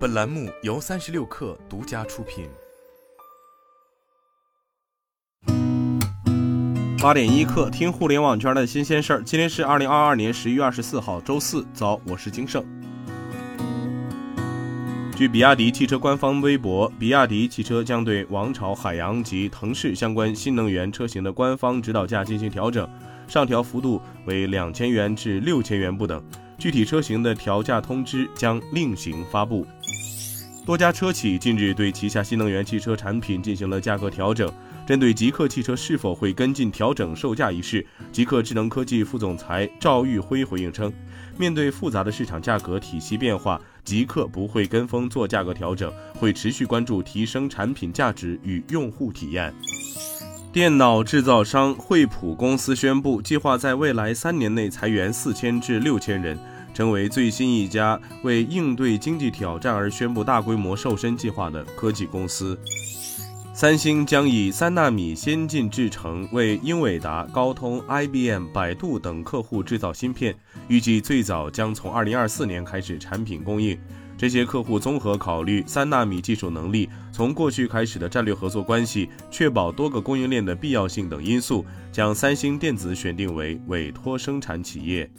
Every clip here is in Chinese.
本栏目由三十六氪独家出品。八点一刻，听互联网圈的新鲜事儿。今天是二零二二年十一月二十四号，周四。早，我是金盛。据比亚迪汽车官方微博，比亚迪汽车将对王朝、海洋及腾势相关新能源车型的官方指导价进行调整，上调幅度为两千元至六千元不等。具体车型的调价通知将另行发布。多家车企近日对旗下新能源汽车产品进行了价格调整。针对极客汽车是否会跟进调整售价一事，极客智能科技副总裁赵玉辉回应称，面对复杂的市场价格体系变化，极客不会跟风做价格调整，会持续关注提升产品价值与用户体验。电脑制造商惠普公司宣布，计划在未来三年内裁员四千至六千人，成为最新一家为应对经济挑战而宣布大规模瘦身计划的科技公司。三星将以三纳米先进制程为英伟达、高通、IBM、百度等客户制造芯片，预计最早将从二零二四年开始产品供应。这些客户综合考虑三纳米技术能力、从过去开始的战略合作关系、确保多个供应链的必要性等因素，将三星电子选定为委托生产企业。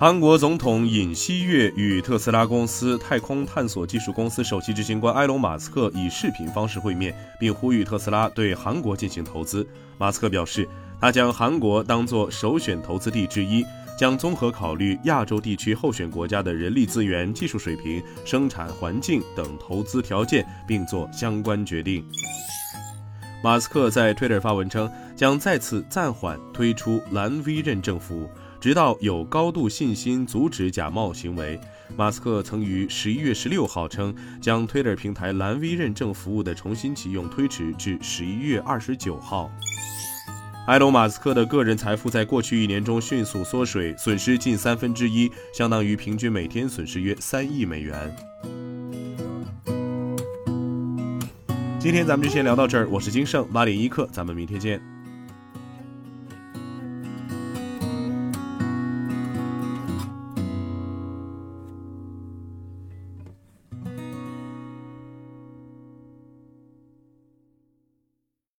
韩国总统尹锡悦与特斯拉公司太空探索技术公司首席执行官埃隆·马斯克以视频方式会面，并呼吁特斯拉对韩国进行投资。马斯克表示，他将韩国当作首选投资地之一，将综合考虑亚洲地区候选国家的人力资源、技术水平、生产环境等投资条件，并做相关决定。马斯克在 Twitter 发文称，将再次暂缓推出蓝 V 认证服务。直到有高度信心阻止假冒行为，马斯克曾于十一月十六号称，将 Twitter 平台蓝 V 认证服务的重新启用推迟至十一月二十九号。埃隆·马斯克的个人财富在过去一年中迅速缩水，损失近三分之一，相当于平均每天损失约三亿美元。今天咱们就先聊到这儿，我是金盛八点一刻，咱们明天见。